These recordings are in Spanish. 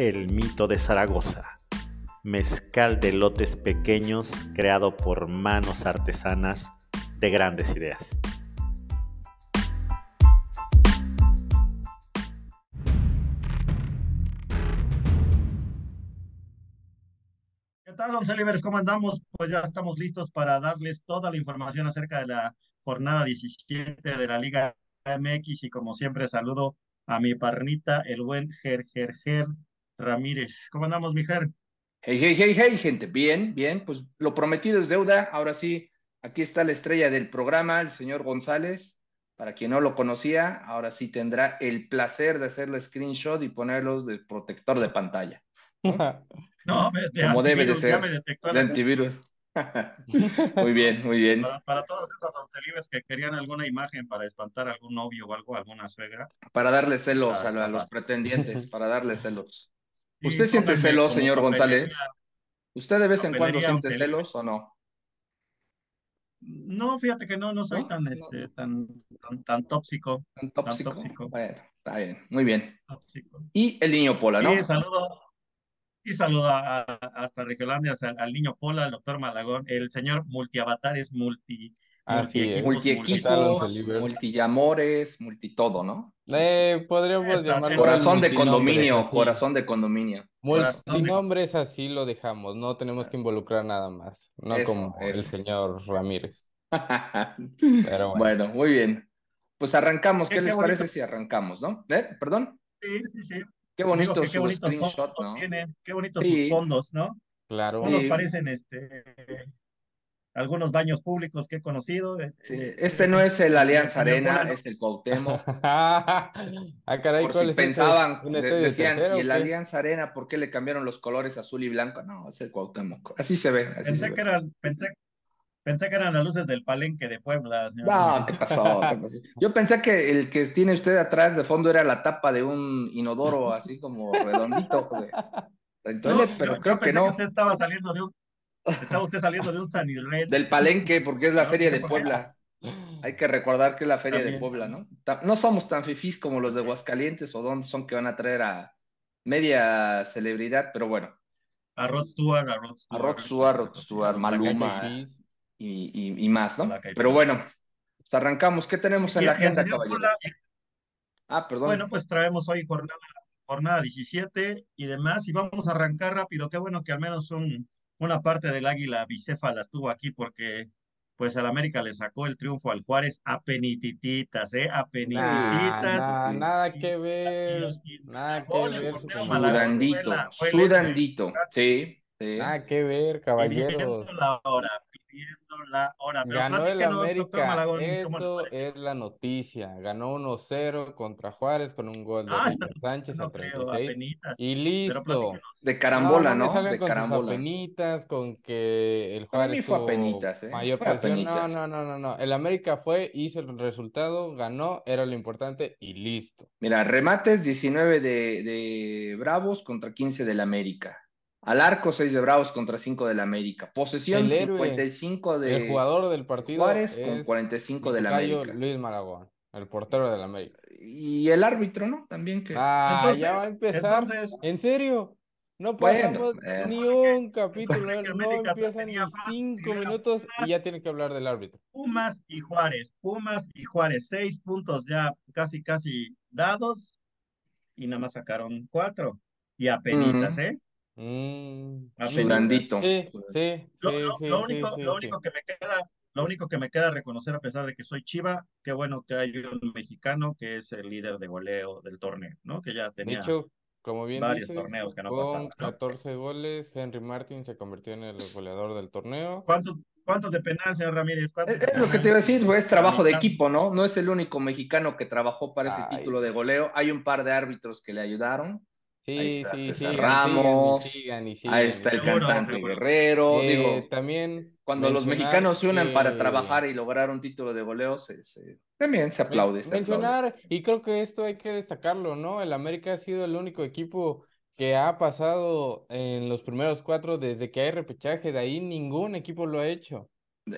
El Mito de Zaragoza, mezcal de lotes pequeños creado por manos artesanas de grandes ideas. ¿Qué tal, Once Libres? ¿Cómo andamos? Pues ya estamos listos para darles toda la información acerca de la jornada 17 de la Liga MX y como siempre saludo a mi parnita, el buen Ger Ger Ger Ramírez. ¿Cómo andamos, mi Ger? Hey, hey, hey, hey, gente. Bien, bien. Pues lo prometido es deuda. Ahora sí, aquí está la estrella del programa, el señor González. Para quien no lo conocía, ahora sí tendrá el placer de hacerle screenshot y ponerlos de protector de pantalla. ¿no? No, de Como debe de ser. me detectó De la- antivirus. muy bien, muy bien. Para, para todas esas oncelibres que querían alguna imagen para espantar a algún novio o algo, alguna suegra. Para darle celos a, a los pretendientes, para darle celos. ¿Usted siente celos, señor. González? ¿Usted de vez en cuando siente celos o no? No, fíjate que no, no soy tan, este, tan, tan, tan tóxico, ¿Tan tóxico? tóxico. Bueno, está bien, muy bien. tóxico. Y el niño Pola, ¿no? Y saludo, y saludo a- a- hasta Regiolandia, al, al niño Pola, al doctor Malagón, el señor multiavatares, multi, es. Multiequipos, multillamores, multitodo, ¿no? Eh, podríamos Está- llamarlo Corazón de condominio, así. corazón de condominio. Multinombres así lo dejamos, no tenemos que involucrar nada más, no Eso, como el señor Ramírez. Pero bueno. Bueno, muy bien. Pues arrancamos. Qué- ¿Qué qué les bonito. parece si arrancamos, no? ¿Eh? ¿Perdón? Sí, sí, sí. Qué Digo bonito que su qué bonitos screenshot, fondos ¿no? tienen, qué bonitos Sí. sus fondos, ¿no? Claro. Fondos Sí. parecen este, algunos baños públicos que he conocido. eh, Sí, eh, Este no es el Alianza Arena, es el Cuauhtémoc. ah, caray, Por ¿cuál si pensaban, ¿Un de- estadio de decían, ¿y el? Alianza Arena por qué le cambiaron los colores azul y blanco? No, es el Cuauhtémoc. Así se ve, así se Pensé ve. que eran, pensé, pensé que eran las luces del palenque de Puebla, señor No. ¿qué pasó? ¿Qué pasó? Yo pensé que el que tiene usted atrás de fondo era la tapa de un inodoro así como redondito No, yo- pero yo creo que no. usted estaba saliendo de un, estaba usted saliendo de un Sanirred. Del Palenque, porque es la No, feria de. Puebla. Hay que recordar que es la feria de. Puebla, ¿no? No somos tan fifís como los de Aguascalientes o donde son que van a traer a media celebridad, pero bueno, A Rod Stewart, a Rod a Stewart. Rod Stewart, Rod Stewart, Maluma y, y- y más, ¿no? Pero bueno, pues arrancamos. ¿Qué tenemos en la agenda, caballeros? Pola, Ah, perdón. Bueno, pues traemos hoy jornada, jornada 17 y demás, y vamos a arrancar rápido. Qué bueno que al menos un, una parte del águila bicéfala estuvo aquí, porque pues al América le sacó el triunfo al Juárez a penitititas, ¿eh? A penitititas. nah, sí. nada que ver, Y- y nada que ver. Sudandito, sudandito. Sí, sí. Nada que ver, caballeros. la hora, pidiendo la hora. Pero Ganó el América, Malagón, ¿cómo le eso es la noticia. Ganó 1-0 contra Juárez con un gol de Ah, Sánchez no creo, 36 apenitas. y listo. De carambola, No, no De con carambola. apenitas, con que el Juárez fue tuvo apenitas, ¿eh? mayor Fue presión. No, no, no, no, no. El América fue, hizo el resultado, ganó, era lo importante y listo. Mira, remates 19 de, de Bravos contra 15 del América. Al arco 6 de Bravos contra 5 del América. Posesión El héroe, 55 de El jugador del partido Juárez con es 45 mi del América. Luis Malagón, el portero del América. Y el árbitro, ¿no? También que... Ah, ya va a Entonces, empezar. entonces, ¿En serio? No Bueno, pasamos eh. ni un capítulo, que no empiezan tenía ni cinco minutos y ya tienen que hablar del árbitro. Pumas y Juárez, Pumas y Juárez, seis puntos ya casi, casi dados y nada más sacaron cuatro. Y apenitas, Mm. ¿eh? Mm. Sí, sí, Lo, sí, lo- sí, lo sí, único, sí, lo sí. único que me queda, lo único que me queda reconocer a pesar de que soy Chiva, qué bueno que hay un mexicano que es el líder de goleo del torneo, ¿no? Que ya tenía como bien varios dices, torneos que no con pasaban, ¿no? 14 goles, Henry Martin se convirtió en el goleador del torneo. ¿Cuántos, cuántos de penal, señor Ramírez? ¿Cuántos Es, es lo que te iba a decir, güey, es trabajo de equipo, ¿no? No es el único mexicano que trabajó para ese Ay. título de goleo. Hay un par de árbitros que le ayudaron. Sí, ahí está sí, César sigan, Ramos, sigan y sigan y ahí está el Seguro, cantante seguro. Guerrero, Eh, digo, también cuando los mencionar mexicanos se unan para que- trabajar y lograr un título de goleo, se- se- también se aplaude, se aplaude. Mencionar, y creo que esto hay que destacarlo, ¿no? El América ha sido el único equipo que ha pasado en los primeros cuatro desde que hay repechaje, de ahí ningún equipo lo ha hecho.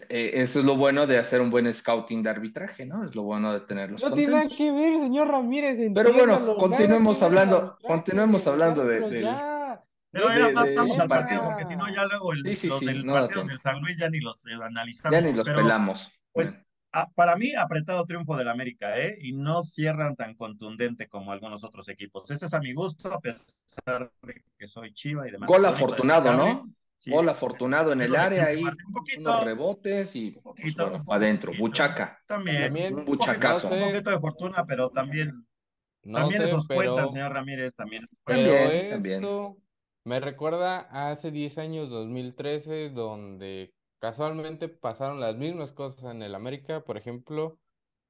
Eh, eso es lo bueno de hacer un buen scouting de arbitraje, ¿no? Es lo bueno de tenerlos No tiene nada contentos. que ver, señor Ramírez, Pero bueno, continuemos hablando- arbitraje, continuemos hablando de- ya. Pero De- ya vamos al para- partido, porque si no, ya luego el- Sí, sí, los sí, del no da partido del San Luis ya ni los eh, analizamos. Ya ni los pero, pelamos. Pues a- para mí, apretado triunfo del América, ¿eh? Y no cierran tan contundente como algunos otros equipos. Ese es a mi gusto, a pesar de que soy chiva y demás. Gol afortunado, ¿no? Sí, Gol afortunado en el área ahí, un poquito, unos rebotes y un pues, poquito, bueno, un para adentro, poquito. buchaca. También, También, Un buchacazo. no un poquito de fortuna, pero también, No también sé, esos cuentan, pero, señor Ramírez, también. pero También, también. esto me recuerda a hace 10 años, 2013, donde casualmente pasaron las mismas cosas en el América. Por ejemplo,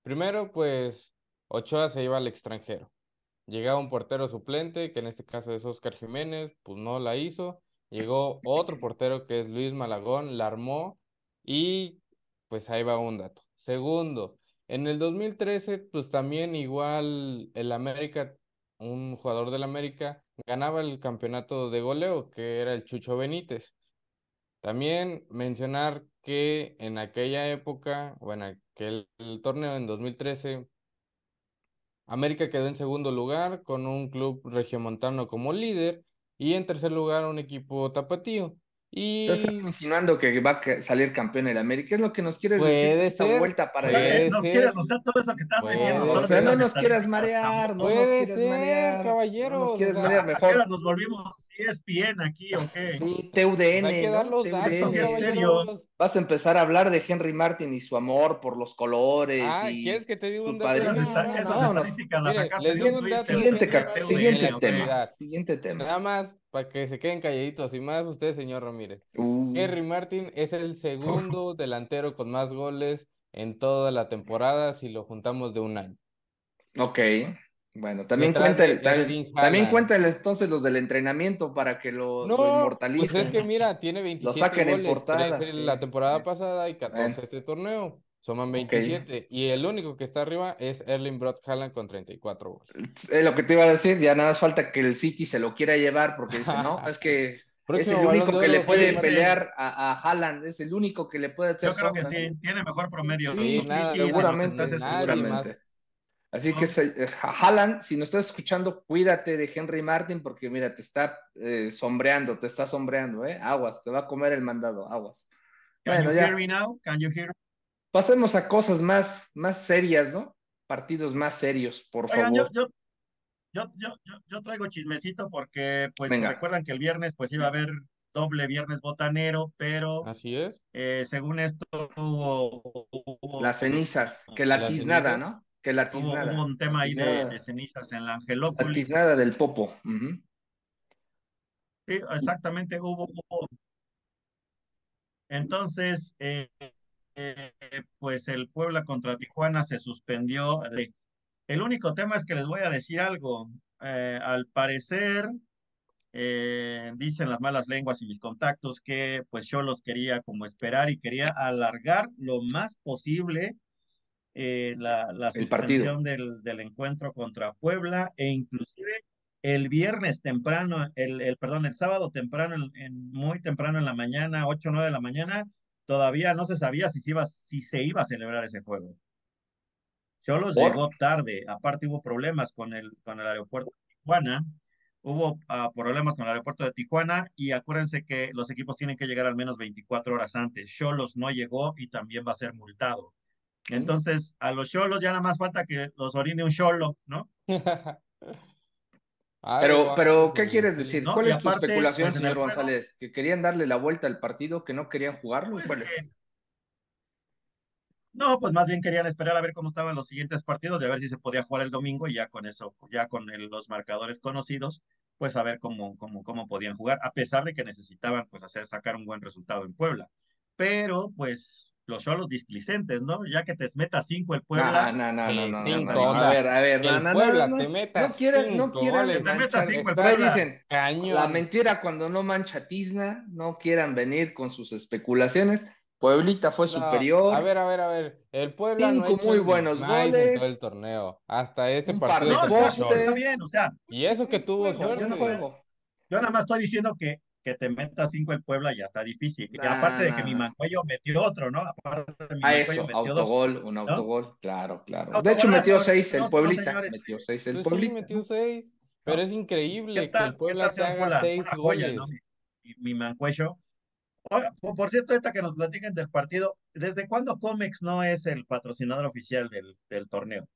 primero, pues Ochoa se iba al extranjero. Llegaba un portero suplente, que en este caso es Oscar Jiménez, pues no la hizo. Llegó otro portero que es Luis Malagón, la armó y pues ahí va un dato. Segundo, en el 2013, pues también igual el América, un jugador del América, ganaba el campeonato de goleo, que era el Chucho Benítez. También mencionar que en aquella época, bueno, aquel el torneo en 2013, América quedó en segundo lugar con un club regiomontano como líder y en tercer lugar un equipo tapatío. Y Ya estás insinuando que va a salir campeón el América. Es lo que nos quieres Puede decir. esta ser, vuelta para O sea, allá. puede nos ser. quieres, o sea, todo eso que estás vendiendo. O sea, no nos quieras marear, no nos quieres ser, marear. No caballeros, nos quieres o sea, marear, ¿A qué mejor. hora nos volvimos ESPN aquí o qué? Sí, TUDN, hay que dar ¿no? los datos, TUDN. serio. Vas a empezar a hablar de Henry Martin y su amor por los colores Ah, y ¿quieres que te diga un dato? Esas, No, esas no, no. estadísticas las sacaste de un Twitter. Siguiente, tema. Siguiente tema. Nada más para que se queden calladitos y más usted, señor Ramírez. Uh, Henry Martin es el segundo delantero con más goles en toda la temporada si lo juntamos de un año. ok. Bueno, también Detrás cuenta, el, también, cuenta el- entonces los del entrenamiento para que lo, lo No, pues inmortalicen. es que mira, tiene 27 saquen en goles, portada, 13 sí. la temporada pasada y 14 Bueno. este torneo. Suman Ok. 27 y el único que está arriba es Erling Brot Haaland con 34 goles. Es lo que te iba a decir, ya nada más falta que el City se lo quiera llevar porque dice, no, es que es el único que le puede pelear a, a Haaland, es el único que le puede hacer Yo creo que sombra, sí, ¿no? tiene mejor promedio. Sí, nada, City seguramente, Unidos. más. seguramente. Así que se- eh, Haaland, si nos estás escuchando, cuídate de Henry Martin porque mira, te está eh, sombreando, te está sombreando, ¿eh? Aguas, te va a comer el mandado, aguas. Can Bueno, you ya. hear me now? Can you hear? Pasemos a cosas más, más serias, ¿no? Partidos más serios, por Oigan, favor. yo, yo, yo, yo, yo traigo chismecito porque, pues, Venga. recuerdan que el viernes, pues, iba a haber doble viernes botanero, pero Así es. eh, según esto hubo, hubo- Las cenizas, que la tiznada. ¿no? Que la hubo, tiznada. hubo un tema ahí de, cenizas en la La Angelópolis. tiznada del popo. Sí, exactamente, hubo, hubo. Entonces, eh, eh, pues el Puebla contra Tijuana se suspendió. El único tema es que les voy a decir algo. Eh, al parecer, eh, dicen las malas lenguas y mis contactos que pues yo los quería como esperar y quería alargar lo más posible eh, la, suspensión del, del encuentro contra Puebla e inclusive el viernes temprano, el, el perdón, el sábado temprano, en, en- muy temprano en la mañana, 8 o 9 de la mañana, todavía no se sabía si se iba, si se iba a celebrar ese juego. Cholos ¿Por? llegó tarde, aparte hubo problemas con el, con el aeropuerto de Tijuana, hubo ah, problemas con el aeropuerto de Tijuana y acuérdense que los equipos tienen que llegar al menos 24 horas antes. Cholos no llegó y también va a ser multado. Entonces, a los Cholos ya nada más falta que los orine un Cholo, ¿no? Pero, pero, ¿qué quieres decir? ¿no? ¿Cuál Y es tu aparte, especulación, pues, señor González? ¿Que querían darle la vuelta al partido, que no querían jugarlo? Pues ¿Cuál es? que- No, pues más bien querían esperar a ver cómo estaban los siguientes partidos y a ver si se podía jugar el domingo y ya con eso, ya con el- los marcadores conocidos, pues a ver cómo, cómo, cómo podían jugar, a pesar de que necesitaban pues hacer, sacar un buen resultado en Puebla. Pero pues los cholos displicentes, ¿no? Ya que te meta cinco el Puebla. No, no, no, no, no, cinco, no, no, o A ver, a ver, no, el no, Puebla no, te meta no quieran, no cinco quieran goles. Te meta cinco el Puebla. dicen, Cañón. la mentira cuando no mancha tizna, no quieran venir con sus especulaciones. Pueblita fue No, superior. A ver, a ver, a ver. El Puebla no ha Cinco hecho muy buenos en goles. todo el torneo. Hasta este Un par partido de No, está, está bien, o sea, Y eso que tuvo juego, suerte. juego. yo nada más estoy diciendo que, que te meta cinco el Puebla ya está difícil. Y Nah, aparte de que mi. Mancuello metió otro, ¿no? Aparte de mi A Mancuello eso, metió dos. autogol, un autogol, claro, claro. De hecho, metió seis el no, Pueblita. Metió seis el Pues sí, metió seis. Pero es increíble ¿Qué que el Puebla te haga Puebla? seis Una joya, goles. ¿no? Mi, mi Mancuello. Por, por cierto, ahorita que nos platiquen del partido, ¿desde cuándo Comex no es el patrocinador oficial del, del torneo?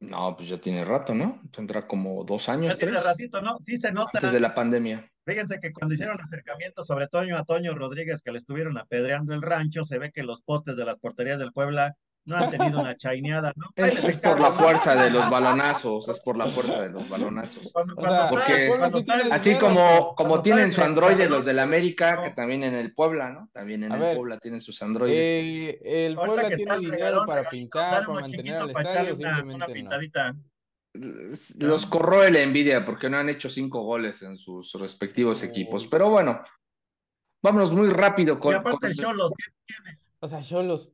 No, pues ya tiene rato, ¿no? Tendrá como dos años, Ya tiene tres, ratito, ¿no? Sí se nota. antes de la pandemia. Fíjense que cuando hicieron acercamientos sobre Toño a Toño Rodríguez, que le estuvieron apedreando el rancho, se ve que los postes de las porterías del Puebla no han tenido una chaineada, ¿no? Es, por la fuerza de los balonazos, es por la fuerza de los balonazos. Cuando, O cuando sea, está, porque- el cuando está el- Así dinero, como, como tienen el su androide los del América, que también en el Puebla, ¿no? También en A el ver, Puebla tienen sus androides. El Ahorita Puebla que tiene está el dinero para pintar, para mantener chiquito al para echarle estadio, una, una simplemente no. Los corroe la envidia porque no han hecho cinco goles en sus respectivos equipos. Pero bueno, vámonos muy rápido Y con, aparte con- el Cholos, ¿qué tiene? O sea, Cholos,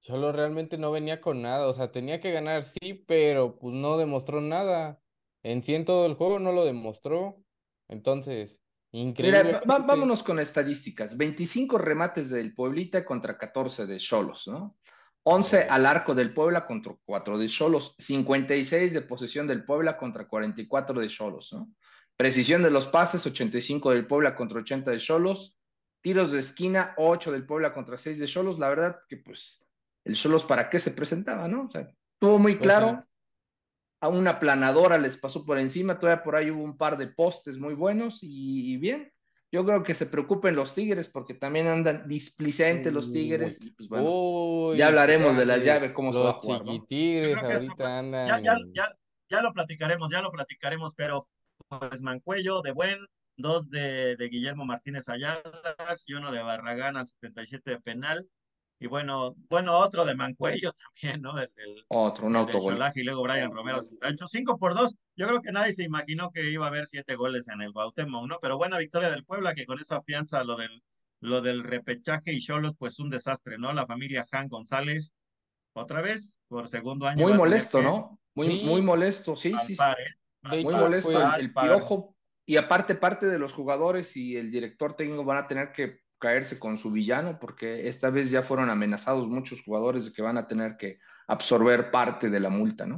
Cholos realmente no venía con nada. O sea, tenía que ganar, sí, pero pues no demostró nada. En sí en todo el juego no lo demostró. Entonces, Mira, increíble. va- vámonos con estadísticas. 25 remates del Pueblita contra 14 de Cholos, ¿no? 11 al arco del Puebla contra 4 de Cholos. 56 de posesión del Puebla contra 44 de Cholos, ¿no? Precisión de los pases, 85 del Puebla contra 80 de Cholos. Tiros de esquina, 8 del Puebla contra 6 de Cholos. La verdad que pues el Cholos para qué se presentaba, ¿no? O sea, estuvo muy Pues, claro. A una planadora les pasó por encima, todavía por ahí hubo un par de postes muy buenos y, y bien. Yo creo que se preocupen los Tigres porque también andan displicentes los Tigres. Pues bueno, Uy, ya hablaremos de las llaves, cómo se va a los que ahorita esto- andan. Ya, ya, ya, ya lo platicaremos, ya lo platicaremos, pero pues Mancuello de Buen, dos de, de Guillermo Martínez Ayala y uno de Barragán al 77 de penal. Y bueno, bueno, otro de Mancuello también, ¿no? El, el, otro, un el autogol. Y luego Brian Romero al 78. Cinco por dos. Yo creo que nadie se imaginó que iba a haber siete goles en el Cuauhtémoc, ¿no? Pero buena victoria del Puebla, que con eso afianza lo del, lo del repechaje y Cholos, pues un desastre, ¿no? La familia Han González, otra vez, por segundo año. Muy molesto, que ¿no? Muy, Sí. muy molesto, sí, sí. sí. ¿eh? Muy hecho, molesto pues, el, el palpar. piojo. Y aparte, parte de los jugadores y el director técnico van a tener que caerse con su villano, porque esta vez ya fueron amenazados muchos jugadores de que van a tener que absorber parte de la multa, ¿no?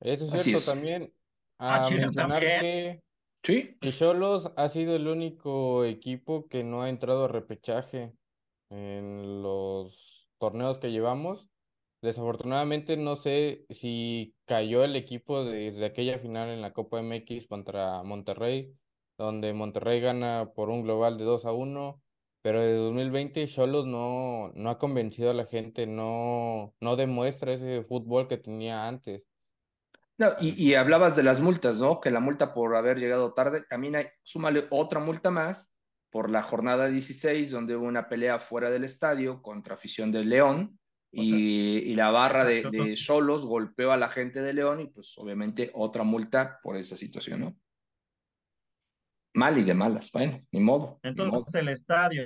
Eso es Así cierto es. también. Ah, A Chile mencionar también. que Sí, ha sido el único equipo que no ha entrado a repechaje en los torneos que llevamos. Desafortunadamente no sé si cayó el equipo desde aquella final en la Copa MX contra Monterrey, donde Monterrey gana por un global de 2 a 1, pero de 2020 Xolos no, no ha convencido a la gente, no, no demuestra ese fútbol que tenía antes. No, y, y hablabas de las multas, ¿no? Que la multa por haber llegado tarde, también hay, súmale otra multa más por la jornada 16, donde hubo una pelea fuera del estadio contra afición de León, y, sea, y la barra de, de Xolos golpeó a la gente de León, y pues obviamente otra multa por esa situación, ¿no? Mal y de malas, bueno, ni modo. ni modo. Entonces el estadio,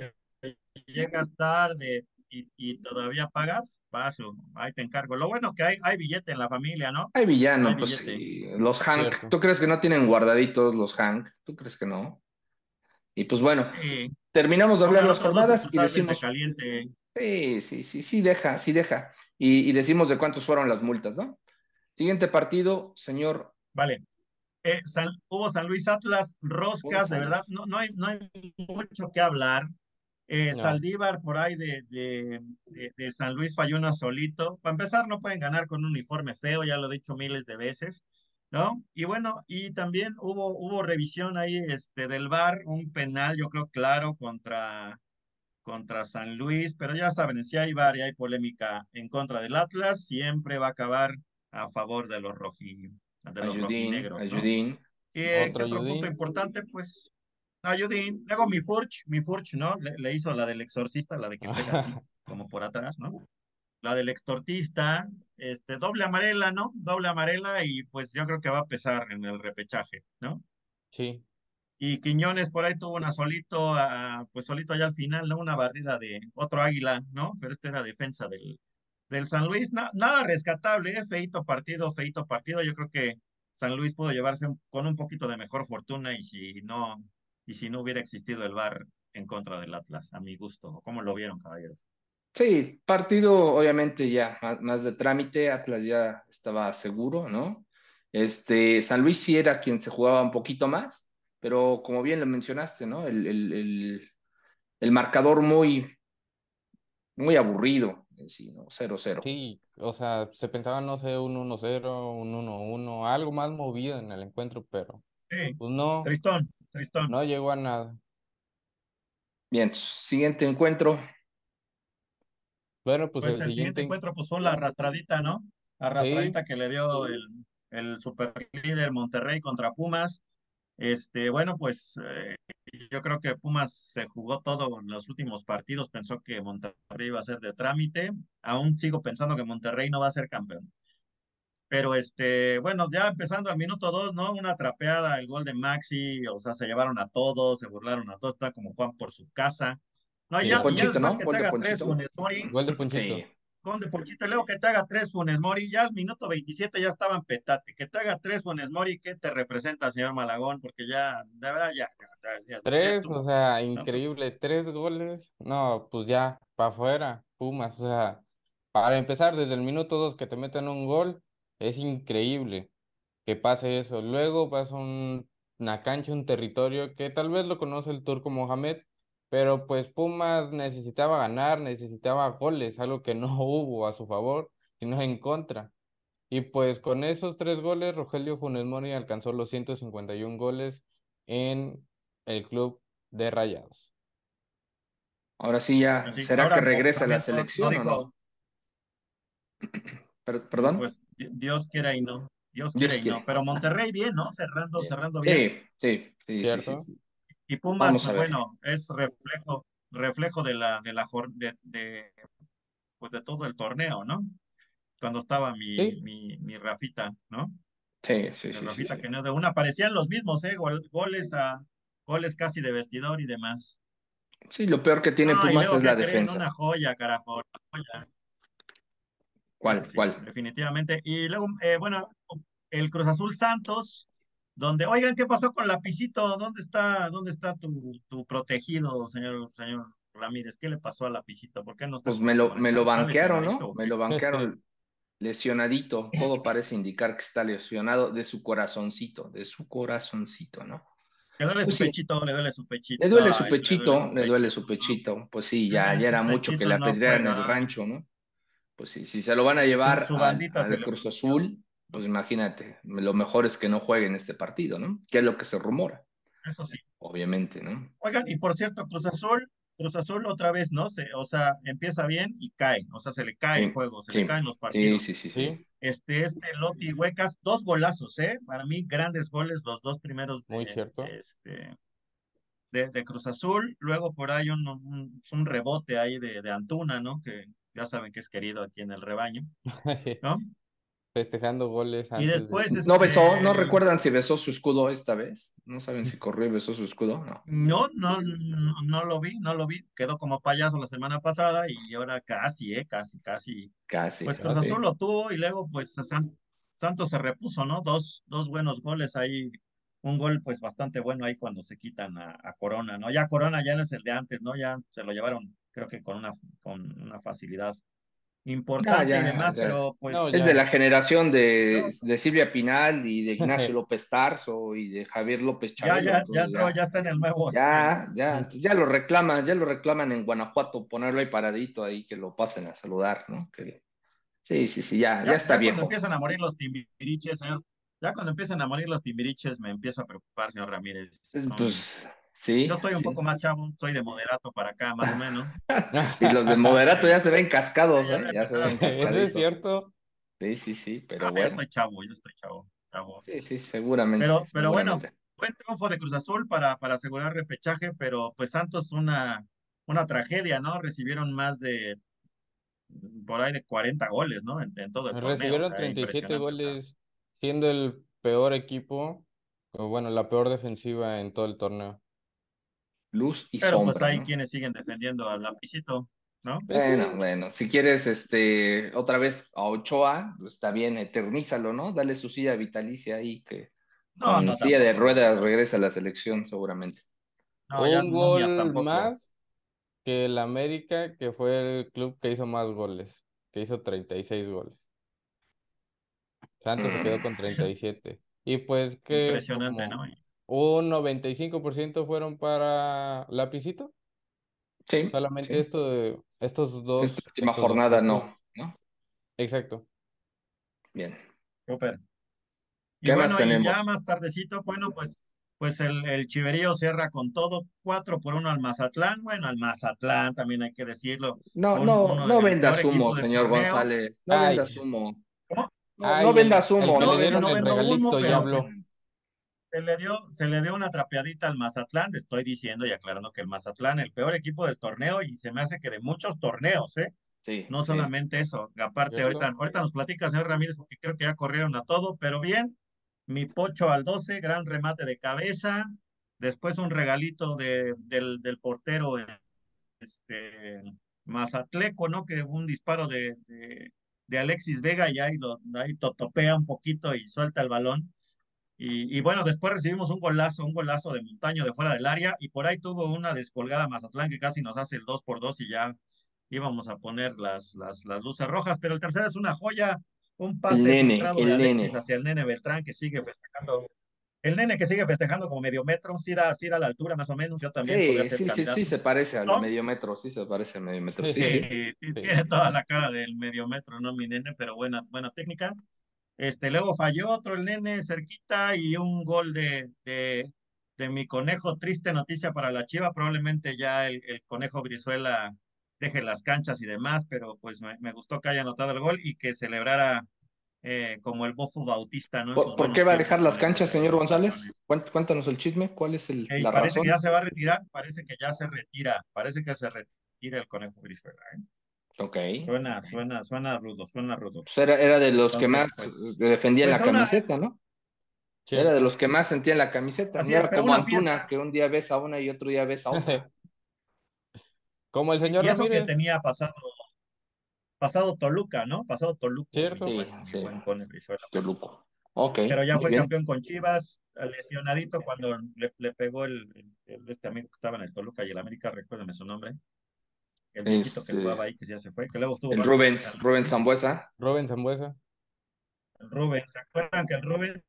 llegas tarde y, y todavía pagas, paso, ahí te encargo. Lo bueno que hay, hay billete en la familia, ¿no? Hay villano, Hay pues sí, los Hank, Cierto. ¿tú crees que no tienen guardaditos los Hank? ¿Tú crees que no? Y pues bueno, Sí, terminamos de hablar las jornadas y decimos, caliente. sí, sí, sí, sí deja, sí deja. Y, y decimos de cuántos fueron las multas, ¿no? Siguiente partido, señor. Vale. Eh, San- hubo San Luis Atlas, roscas, de verdad, no, no, hay, no hay mucho que hablar. Eh, No. Saldívar por ahí de, de, de- de San Luis falló una solito. Para empezar, no pueden ganar con un uniforme feo, ya lo he dicho miles de veces, ¿no? Y bueno, y también hubo, hubo revisión ahí este, del VAR, un penal, yo creo, claro, contra, contra San Luis, pero ya saben, si hay VAR y hay polémica en contra del Atlas, siempre va a acabar a favor de los, roji, de los Ayudín, rojinegros, ¿no? Ayudín. Eh, ¿qué Otro otro punto Ayudín. importante? Pues Ayudín. Luego mi Furch, mi Furch, ¿no? Le, le hizo la del exorcista, la de que pega así, como por atrás, ¿no? La del extortista, este, doble amarela, ¿no? Doble amarela y pues yo creo que va a pesar en el repechaje, ¿no? Sí. Y Quiñones por ahí tuvo una solito, ah, pues solito allá al final, ¿no? Una barrida de otro águila, ¿no? Pero este era defensa del, del San Luis. Na- nada rescatable, ¿eh? Feito partido, feito partido. Yo creo que San Luis pudo llevarse con un poquito de mejor fortuna y si no, y si no hubiera existido el VAR en contra del Atlas, a mi gusto. ¿Cómo lo vieron, caballeros? Sí, partido obviamente ya más de trámite, Atlas ya estaba seguro, ¿no? Este, San Luis sí era quien se jugaba un poquito más, pero como bien lo mencionaste, ¿no? El, el, el, el marcador muy, muy aburrido en sí, ¿no? 0-0. Sí, o sea, se pensaba, no sé, un 1-0, un 1-1, algo más movido en el encuentro, pero Sí, pues no, Tristón, Tristón. no llegó a nada. Bien, siguiente encuentro. Bueno, pues Pues el el siguiente siguiente, encuentro, pues fue la arrastradita, ¿no? Arrastradita que le dio el, el superlíder Monterrey contra Pumas. Este, bueno, pues eh, yo creo que Pumas se jugó todo en los últimos partidos, pensó que Monterrey iba a ser de trámite. Aún sigo pensando que Monterrey no va a ser campeón. Pero este, bueno, ya empezando al minuto dos, ¿no? Una trapeada, el gol de Maxi, o sea, se llevaron a todos, se burlaron a todos, está como Juan por su casa. No, y ya Ponchito, ¿no? que Gol de tres Ponchito. Gol de Ponchito. Sí. Con de Ponchito, y luego que te haga tres Funes Mori, ya al minuto 27 ya estaban petate, que te haga tres Funes Mori, ¿qué te representa, señor Malagón? Porque ya, de verdad, ya, ya, ya, ya Tres, o sea, increíble, tres goles. No, pues ya, para afuera, Pumas. O sea, para empezar, desde el minuto dos que te meten un gol, es increíble que pase eso. Luego vas a un- una cancha, un territorio que tal vez lo conoce el turco Mohamed, pero pues Pumas necesitaba ganar, necesitaba goles, algo que no hubo a su favor, sino en contra. Y pues con esos tres goles, Rogelio Funes Mori alcanzó los 151 goles en el club de Rayados. Ahora sí ya, Así, ¿será ahora, que regresa a la selección o no? Per- ¿Perdón? Pues di- Dios quiera y no, Dios Dios quiera y quiere. no, pero Monterrey bien, ¿no? Cerrando, Bien. cerrando bien. Sí, sí, sí, sí, sí. Y Pumas, Vamos pues bueno, es reflejo, reflejo de la, de la de, de, pues de todo el torneo, ¿no? Cuando estaba mi, Sí. mi, mi Rafita, ¿no? Sí, sí, El sí, Rafita sí. que no de una parecían los mismos, ¿eh? Gol- goles a goles casi de vestidor y demás. Sí, lo peor que tiene No, Pumas es la defensa. Una joya, carajo, una joya. ¿Cuál, sí, cuál? Definitivamente. Y luego, eh, bueno, el Cruz Azul Santos, donde, oigan, ¿qué pasó con Lapicito? ¿Dónde está, dónde está tu, tu protegido, señor, señor Ramírez? ¿Qué le pasó a Lapicito? ¿Por qué no está Pues me lo, me lo ¿Está banquearon, ¿no? Me lo banquearon lesionadito. Todo parece indicar que está lesionado de su corazoncito, de su corazoncito, ¿no? Le duele Pues su sí. pechito, le duele su pechito. Le duele su pechito, le duele su pechito. Pues sí, ya, ya era mucho que le no apedrearan el rancho, ¿no? Pues sí, si se lo van a Su- llevar su al, al Cruz. Azul, pues imagínate, lo mejor es que no jueguen este partido, ¿no? Que es lo que se rumora, Eso sí. obviamente, ¿no? Oigan, y por cierto, Cruz Azul, Cruz Azul otra vez, ¿no? Se, o sea, empieza bien y cae. O sea, se le cae Sí, el juego, se sí, le caen los partidos. sí, sí, sí. Sí, Este, este Lotti Huecas, dos golazos, ¿eh? Para mí, grandes goles, los dos primeros muy de, cierto. este, de, de Cruz Azul. Luego por ahí un, un, un rebote ahí de, de Antuna, ¿no? Que ya saben que es querido aquí en el rebaño, ¿no? Festejando goles Y de... después, ¿No besó? ¿No este, recuerdan si besó su escudo esta vez? ¿No saben si corrió y besó su escudo? No. No, no, no, no lo vi, no lo vi. Quedó como payaso la semana pasada y ahora casi, eh, casi, casi. Casi. Pues Cruz. Azul lo tuvo y luego pues San- Santos se repuso, ¿no? Dos, dos buenos goles ahí. Un gol pues bastante bueno ahí cuando se quitan a, a Corona, ¿no? Ya Corona ya no es el de antes, ¿no? Ya se lo llevaron, creo que con una, con una facilidad importante ya, y demás, ya. pero pues No, Es ya. de la generación de, de Silvia Pinal y de Ignacio López Tarso y de Javier López ya, Chabelo. ya, ya entró, ya está en el nuevo. este, Ya, ya, entonces ya lo reclaman, ya lo reclaman en Guanajuato, ponerlo ahí paradito ahí, que lo pasen a saludar, ¿no? Que... Sí, sí, sí, ya, ya, está ya viejo. cuando empiezan a morir los timbiriches, señor, ya cuando empiezan a morir los timbiriches me empiezo a preocupar, señor Ramírez. Son- Pues sí. Yo estoy un sí. poco más chavo, soy de moderato para acá, más o menos. Y los de moderato ya se ven cascados, ¿eh? ya se ven Eso cascaditos. es cierto. Sí, sí, sí, pero Ah, yo bueno. estoy chavo, yo estoy chavo, chavo. Sí, sí, seguramente. Pero, pero bueno, buen triunfo de Cruz Azul para, para asegurar repechaje, pero pues Santos una, una tragedia, ¿no? Recibieron más de por ahí de 40 goles, ¿no? En, todo el torneo. Recibieron 37 goles, siendo el peor equipo, o bueno, la peor defensiva en todo el torneo. Luz y Pero sombra. pues hay quienes siguen defendiendo al lapicito, ¿no? Bueno, bueno, si quieres, este, otra vez a Ochoa, pues está bien, eternízalo, ¿no? Dale su silla vitalicia ahí, que no, con no, silla de ruedas regresa a la selección seguramente. Un gol más que el América, que fue el club que hizo más goles, que hizo 36 goles. Santos se quedó con 37. Y pues que Impresionante, ¿no? Un 95% fueron para Lapicito. Sí. Solamente esto de estos dos. Esta última jornada no, ¿no? Exacto. Bien. Super. Y bueno, y ya más tardecito, bueno, pues, pues el, el Chiverío cierra con todo, cuatro por uno al Mazatlán. Bueno, al Mazatlán también hay que decirlo. No, no, no venda humo, señor González. No venda humo. ¿Cómo? No, no vendas humo. No, le dieron el regalito y habló. Se le, dio, se le dio una trapeadita al Mazatlán, le estoy diciendo y aclarando que el Mazatlán, el peor equipo del torneo, y se me hace que de muchos torneos, ¿eh? Sí, no solamente eso, aparte ahorita, ahorita nos platica señor Ramírez porque creo que ya corrieron a todo, pero bien, mi pocho al 12, gran remate de cabeza, después un regalito de, del, del portero este, Mazatleco, ¿no? Que un disparo de, de, de Alexis Vega y ahí, lo, ahí totopea un poquito y suelta el balón. Y, y, bueno, después recibimos un golazo, un golazo de montaño de fuera del área y por ahí tuvo una descolgada Mazatlán que casi nos hace el 2 por 2 y ya íbamos a poner las, las, las luces rojas, pero el tercero es una joya, un pase el nene, el de Alexis nene. hacia el nene Beltrán que sigue festejando. El nene que sigue festejando como medio metro, sí da, sí da la altura más o menos, yo también sí, ser sí, sí, sí, se parece al ¿No? medio metro, sí se parece al medio metro. Sí, sí. sí, tiene toda la cara del medio metro, ¿no? Mi nene, pero buena, buena técnica. Este, luego falló otro el nene cerquita y un gol de, de, de mi conejo. Triste noticia para la Chiva. Probablemente ya el, el conejo Brizuela deje las canchas y demás, pero pues me, me gustó que haya anotado el gol y que celebrara eh, como el bofo bautista, ¿no? ¿Por, qué va a dejar las canchas, señor González? González. Cuént- Cuéntanos el chisme, ¿cuál es el, Eh, la parece razón? que ya se va a retirar, parece que ya se retira, parece que se retira el conejo Brizuela, ¿eh? Ok. Suena, suena, suena rudo, suena rudo. Pues era, era de los que más pues, defendían pues la una- camiseta, ¿no? Sí. Era de los que más sentían la camiseta. Así no era como una Antuna, fiesta. que un día ves a una y otro día ves a otra. Como el señor Y eso que tenía pasado, pasado Toluca, ¿no? Pasado Toluca. Cierto. Sí, Buen- sí. buen Cone Brizuela. Toluco. Ok. Pero ya fue bien. campeón con Chivas, lesionadito cuando le, le pegó el, el- el- este amigo que estaba en el Toluca y el América, recuérdame su nombre. El viejito que Este, jugaba ahí, que ya se fue, que luego estuvo El Rubens, Rubens Zambuesa. Rubén Zambuesa. el Rubens, ¿se acuerdan que el Rubens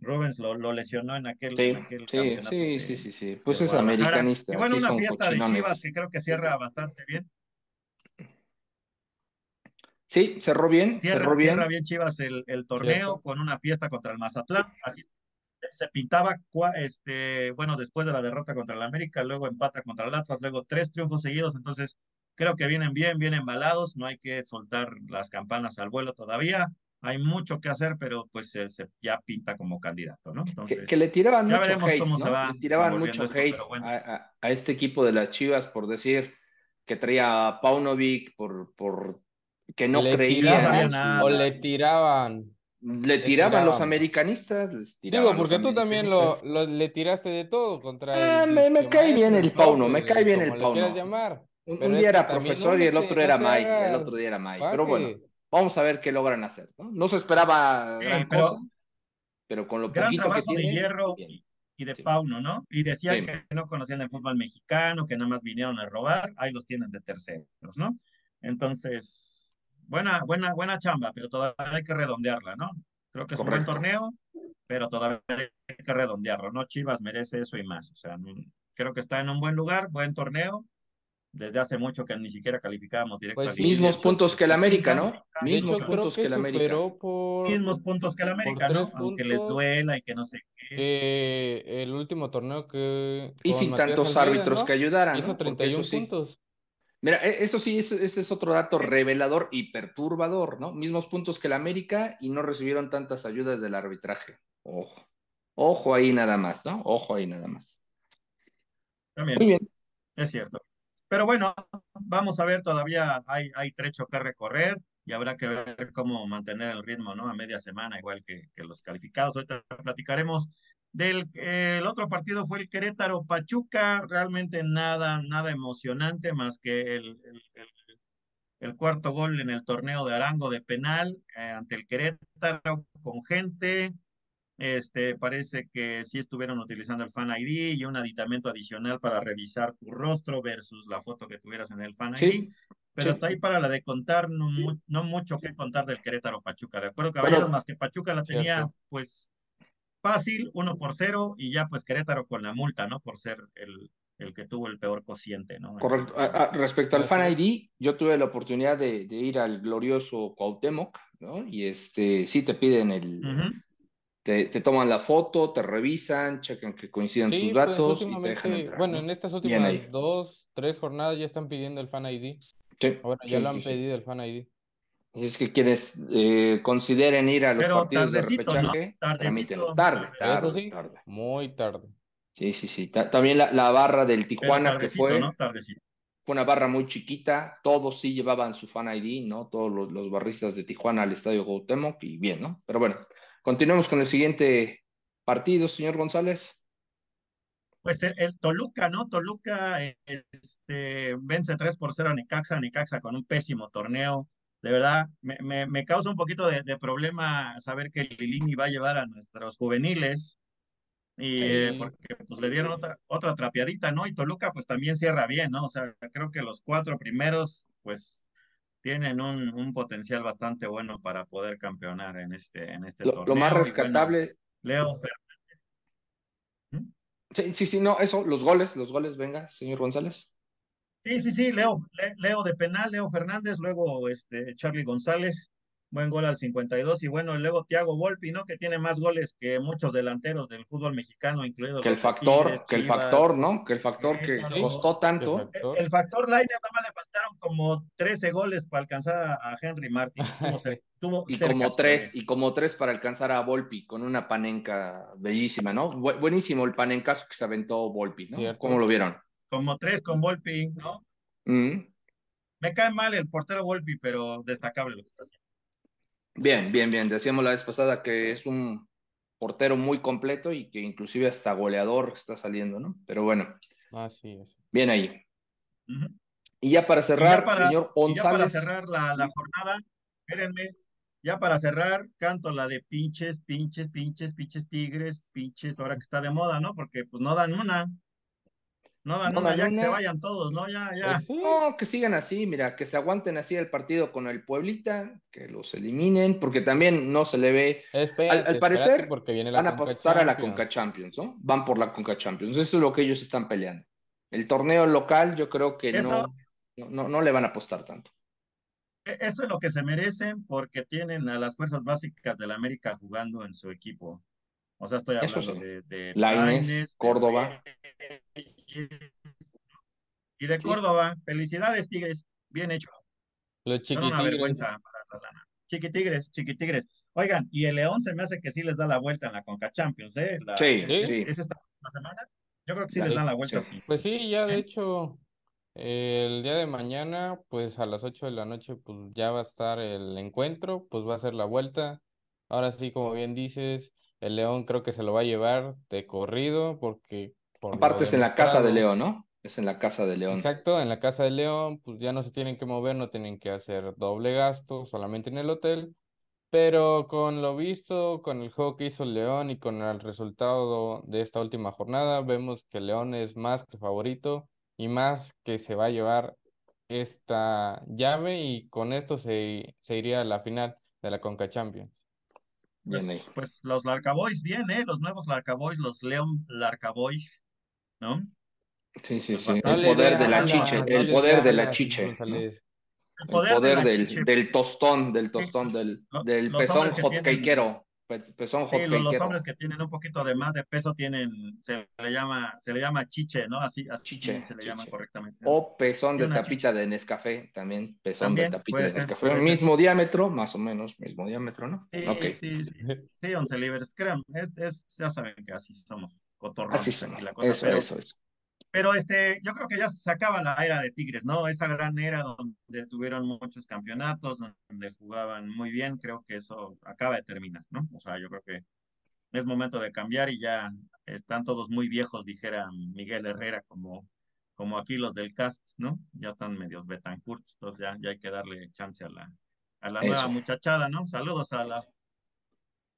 Rubens lo, lo lesionó en aquel, Sí, en aquel sí, campeonato sí, de- sí, sí, sí. Pues es americanista. Y bueno, sí una son fiesta de. Chivas que creo que cierra bastante bien. Sí, cerró bien, Cierra, cerró bien. cierra bien Chivas el, el torneo Cierto. con una fiesta contra el Mazatlán. Así se pintaba, este, bueno, después de la derrota contra el América, luego empata contra el Atlas, luego tres triunfos seguidos. Entonces, creo que vienen bien, bien embalados. No hay que soltar las campanas al vuelo todavía. Hay mucho que hacer, pero pues se, se- ya pinta como candidato, ¿no? Que, Entonces, que le tiraban ya mucho veremos hate, cómo se ¿no? va Le tiraban mucho esto, hate bueno. a, a- a este equipo de las Chivas por decir que traía a Paunovic, por, por que no Le creían. tiraban, o le tiraban. Le tiraban los americanistas, les tiraban Digo, porque tú también lo, lo- le tiraste de todo contra Ah, el me- me cae bien el Pauno, me cae bien el Pauno. llamar. Un, un día que era profesor no y el otro no era te May, el hagas otro día era May. Pero bueno, vamos a ver qué logran hacer, ¿no? No se esperaba Sí, gran pero- cosa, pero con lo gran poquito que trabajo de tiene, Hierro bien. y, y de Sí. Pauno, ¿no? Y decían Sí. que no conocían el fútbol mexicano, que nada más vinieron a robar, ahí los tienen de terceros, ¿no? Entonces, buena, buena, buena chamba, pero todavía hay que redondearla, ¿no? Creo que es un buen torneo, pero todavía hay que redondearlo, ¿no? Chivas merece eso y más, o sea, creo que está en un buen lugar, buen torneo. Desde hace mucho que ni siquiera calificábamos directo Pues Mismos hecho, puntos que el América, ¿no? Mismos puntos que el América. por, mismos puntos que el América, ¿no? Aunque les duela y que no sé qué. que el último torneo que Y sin Matías tantos árbitros ¿no? que ayudaran, Hizo ¿no? Porque eso 31 sí, puntos. Mira, e, eso sí, ese, es otro dato revelador y perturbador, ¿no? Mismos puntos que el América y no recibieron tantas ayudas del arbitraje. Ojo, ojo ahí nada más, ¿no? Ojo ahí nada más. También. Muy bien. Es cierto. Pero bueno, vamos a ver, todavía hay, hay trecho que recorrer y habrá que ver cómo mantener el ritmo, ¿no? A media semana, igual que, que los calificados. Ahorita platicaremos del el otro partido fue el Querétaro Pachuca, realmente nada, nada emocionante más que el, el, cuarto gol en el torneo de Arango de penal eh, ante el Querétaro con gente. Este, parece que sí estuvieron utilizando el Fan ID y un aditamento adicional para revisar tu rostro versus la foto que tuvieras en el Fan ID. Pero hasta ahí para la de contar, no, no mucho que contar del Querétaro Pachuca, ¿de acuerdo, caballeros? más que Pachuca la tenía, pues, fácil, uno por cero, y ya pues Querétaro con la multa, ¿no? Por ser el, el que tuvo el peor cociente, ¿no? Correcto. respecto al Fan ID, yo tuve la oportunidad de, ir al glorioso Cuauhtémoc, ¿no? Y este, sí te piden el, te, toman la foto, te revisan, checan que coincidan tus pues, datos y te dejan entrar. Bueno, en estas últimas dos, tres jornadas ya están pidiendo el Fan ID. Sí. Ahora ya lo han pedido el Fan ID. Si es que quienes eh, consideren ir a los partidos de repechaje, ¿no? tarde, tarde, Eso sí, tarde. muy tarde. Sí, sí, sí. también la, barra del Tijuana que fue, fue una barra muy chiquita, todos sí llevaban su fan ID, ¿no? Todos los, los barristas de Tijuana al estadio Gautemoc y bien, ¿no? Pero bueno, continuemos con el siguiente partido, señor González. Pues el, Toluca, ¿no? Toluca este, vence 3 por 0 a Necaxa, Necaxa con un pésimo torneo de verdad, me, me, causa un poquito de, problema saber que Lilini va a llevar a nuestros juveniles y eh, porque pues le dieron otra, otra trapeadita, ¿no? Y Toluca pues también cierra bien, ¿no? O sea, creo que los cuatro primeros pues tienen un, un potencial bastante bueno para poder campeonar en este, en este torneo. Lo más rescatable. Leo Fernández. ¿Mm? Sí, sí, sí, no, eso, los goles, los goles, venga, señor González. Sí, sí, sí, Leo, Leo de penal, Leo Fernández, luego este Charlie González, buen gol al 52 y bueno, luego Thiago Volpi, ¿no? Que tiene más goles que muchos delanteros del fútbol mexicano, incluido que el factor, que el factor, ¿no? Que el factor que costó tanto. El factor, el nada más le faltaron como 13 goles para alcanzar a, Henry Martin. Tuvo, y como tres, y como tres para alcanzar a Volpi con una panenca bellísima, ¿no? buenísimo el panencazo que se aventó Volpi, ¿no? ¿Cómo lo vieron? Como tres con Volpi, ¿no? Mm. Me cae mal el portero Volpi, pero destacable lo que está haciendo. Bien, bien, bien. Decíamos la vez pasada que es un portero muy completo y que inclusive hasta goleador está saliendo, ¿no? Pero bueno. Así es. Bien ahí. Y ya para cerrar, señor González. Ya para cerrar la, la jornada, espérenme, ya para cerrar, canto la de pinches, pinches, pinches, pinches tigres, pinches, ahora que está de moda, ¿no? Porque pues no dan una. No dan ya que se vayan todos, ¿no? Ya, ya. Pues no, que sigan así, mira, que se aguanten así el partido con el Pueblita, que los eliminen, porque también no se le ve. al, parecer, porque viene van a apostar a la Conca Champions, ¿no? Van por la Conca Champions. Eso es lo que ellos están peleando. El torneo local, yo creo que no, no, no le van a apostar tanto. E, eso es lo que se merecen porque tienen a las fuerzas básicas de la América jugando en su equipo. O sea, estoy hablando de, de Córdoba. Y de Córdoba, felicidades, Tigres, bien hecho. Los chiquitigres. Chiquitigres, chiquitigres. Oigan, y el León se me hace que sí les da la vuelta en la Conca Champions, ¿eh? sí, sí. ¿Es esta semana? Yo creo que sí les dan la vuelta, sí. Pues sí, ya de ¿Eh? hecho, el día de mañana, pues a las 8 de la noche, pues ya va a estar el encuentro, pues va a ser la vuelta. Ahora sí, como bien dices, el León creo que se lo va a llevar de corrido porque Aparte es en la casa de León, ¿no? Es en la casa de León. Exacto, en la casa de León, pues ya no se tienen que mover, no tienen que hacer doble gasto, solamente en el hotel. Pero con lo visto, con el juego que hizo León y con el resultado de esta última jornada, vemos que León es más que favorito y más que se va a llevar esta llave y con esto se, se iría a la final de la Conca Champions. Pues, pues, los Larcaboys, bien, ¿eh? Los nuevos Larcaboys, los León Larcaboys. ¿no? Sí, sí, sí. El poder de la chiche, el poder de la chiche. El poder del, del tostón, del tostón, del, del pezón hotcakeero. Pezón sí, los, los, hombres que tienen un poquito de más de peso tienen, se le llama, se le llama chiche, ¿no? Así, así chiche, se le llama correctamente. O pezón de tapita de Nescafé, también pezón de tapita de Nescafé. Mismo diámetro, más o menos, mismo diámetro, ¿no? Sí, sí, sí. Sí, once libres, crean, es, es, ya saben que así somos, cotorrones. Así somos, la cosa, eso, eso, eso. Pero este, yo creo que ya se acaba la era de Tigres, ¿no? Esa gran era donde tuvieron muchos campeonatos, donde jugaban muy bien, creo que eso acaba de terminar, ¿no? O sea, yo creo que es momento de cambiar y ya están todos muy viejos, dijera Miguel Herrera, como, como aquí los del cast, ¿no? Ya están medios Betancourt, entonces ya, ya hay que darle chance a la, a la nueva muchachada, ¿no? Saludos a la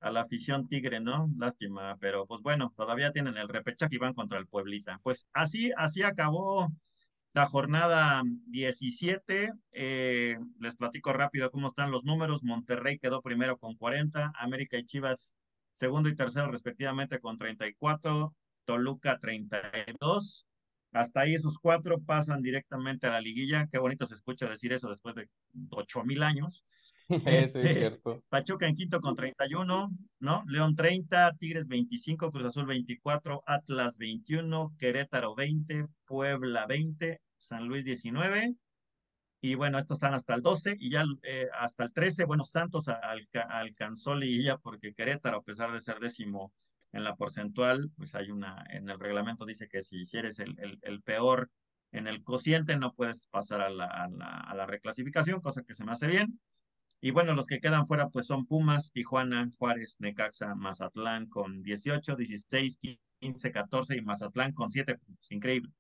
a la afición tigre, ¿no? Lástima, pero pues bueno, todavía tienen el repechaje y van contra el Pueblita. Pues así, así acabó la jornada 17. Eh, les platico rápido cómo están los números. Monterrey quedó primero con 40, América y Chivas segundo y tercero respectivamente con 34, Toluca 32. Hasta ahí esos cuatro pasan directamente a la liguilla. Qué bonito se escucha decir eso después de ocho mil años. Este, Pachuca en quinto con 31, ¿no? León 30, Tigres 25, Cruz Azul 24, Atlas 21, Querétaro 20, Puebla 20, San Luis 19. Y bueno, estos están hasta el 12 y ya eh, hasta el 13. Bueno, Santos alcanzó liguilla porque Querétaro, a pesar de ser décimo en la porcentual, pues hay una, en el reglamento dice que si eres el, el, peor en el cociente no puedes pasar a la, a la, a la reclasificación, cosa que se me hace bien. Y bueno, los que quedan fuera pues son Pumas, Tijuana, Juárez, Necaxa, Mazatlán con 18, 16, 15, 14 y Mazatlán con 7 puntos. Increíble.